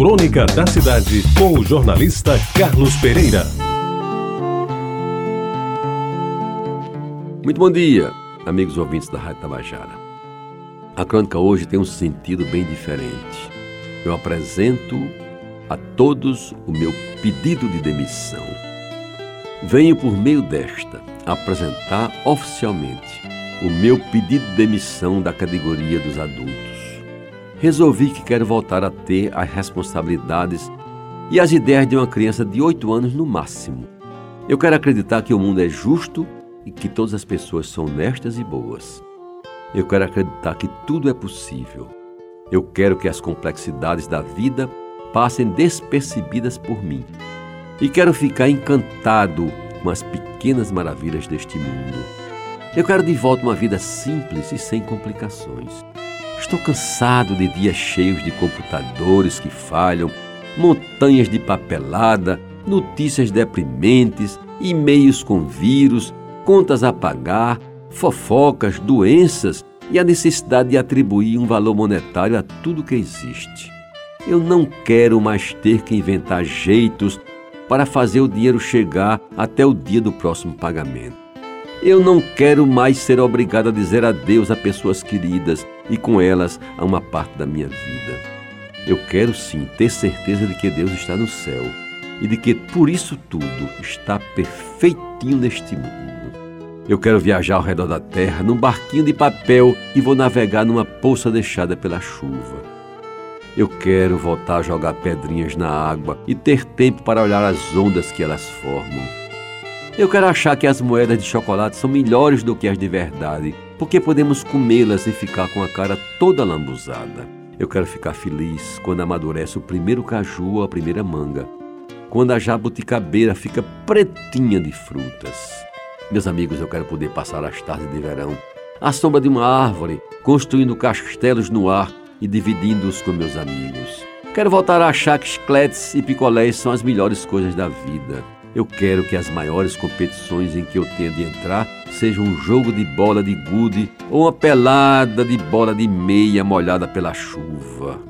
Crônica da Cidade, com o jornalista Carlos Pereira. Muito bom dia, amigos ouvintes da Rádio Tabajara. A crônica hoje tem um sentido bem diferente. Eu apresento a todos o meu pedido de demissão. Venho por meio desta apresentar oficialmente o meu pedido de demissão da categoria dos adultos. Resolvi que quero voltar a ter as responsabilidades e as ideias de uma criança de 8 anos no máximo. Eu quero acreditar que o mundo é justo e que todas as pessoas são honestas e boas. Eu quero acreditar que tudo é possível. Eu quero que as complexidades da vida passem despercebidas por mim. E quero ficar encantado com as pequenas maravilhas deste mundo. Eu quero de volta uma vida simples e sem complicações. Estou cansado de dias cheios de computadores que falham, montanhas de papelada, notícias deprimentes, e-mails com vírus, contas a pagar, fofocas, doenças e a necessidade de atribuir um valor monetário a tudo que existe. Eu não quero mais ter que inventar jeitos para fazer o dinheiro chegar até o dia do próximo pagamento. Eu não quero mais ser obrigado a dizer adeus a pessoas queridas e com elas a uma parte da minha vida. Eu quero sim ter certeza de que Deus está no céu e de que por isso tudo está perfeitinho neste mundo. Eu quero viajar ao redor da terra num barquinho de papel e vou navegar numa poça deixada pela chuva. Eu quero voltar a jogar pedrinhas na água e ter tempo para olhar as ondas que elas formam. Eu quero achar que as moedas de chocolate são melhores do que as de verdade, porque podemos comê-las e ficar com a cara toda lambuzada. Eu quero ficar feliz quando amadurece o primeiro caju ou a primeira manga, quando a jabuticabeira fica pretinha de frutas. Meus amigos, eu quero poder passar as tardes de verão à sombra de uma árvore, construindo castelos no ar e dividindo-os com meus amigos. Quero voltar a achar que chicletes e picolés são as melhores coisas da vida. Eu quero que as maiores competições em que eu tenha de entrar sejam um jogo de bola de gude ou uma pelada de bola de meia molhada pela chuva.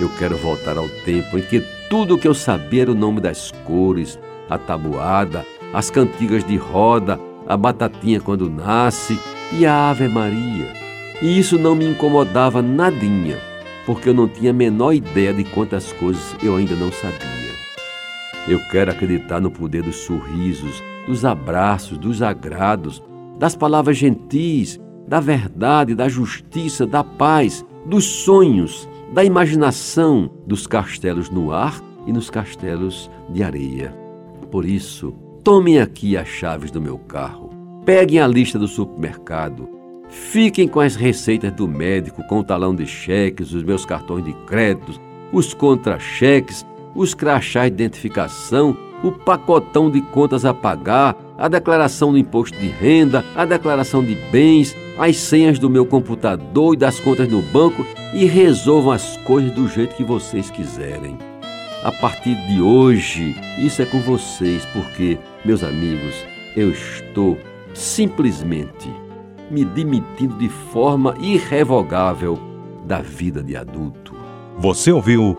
Eu quero voltar ao tempo em que tudo o que eu sabia era o nome das cores, a tabuada, as cantigas de roda, a batatinha quando nasce e a Ave Maria. E isso não me incomodava nadinha, porque eu não tinha a menor ideia de quantas coisas eu ainda não sabia. Eu quero acreditar no poder dos sorrisos, dos abraços, dos agrados, das palavras gentis, da verdade, da justiça, da paz, dos sonhos, da imaginação, dos castelos no ar e nos castelos de areia. Por isso, tomem aqui as chaves do meu carro, peguem a lista do supermercado, Fiquem com as receitas do médico, com o talão de cheques, os meus cartões de crédito, os contra-cheques, os crachás de identificação, o pacotão de contas a pagar, a declaração do imposto de renda, a declaração de bens, as senhas do meu computador e das contas no banco e resolvam as coisas do jeito que vocês quiserem. A partir de hoje, isso é com vocês, porque, meus amigos, eu estou simplesmente me demitindo de forma irrevogável da vida de adulto. Você ouviu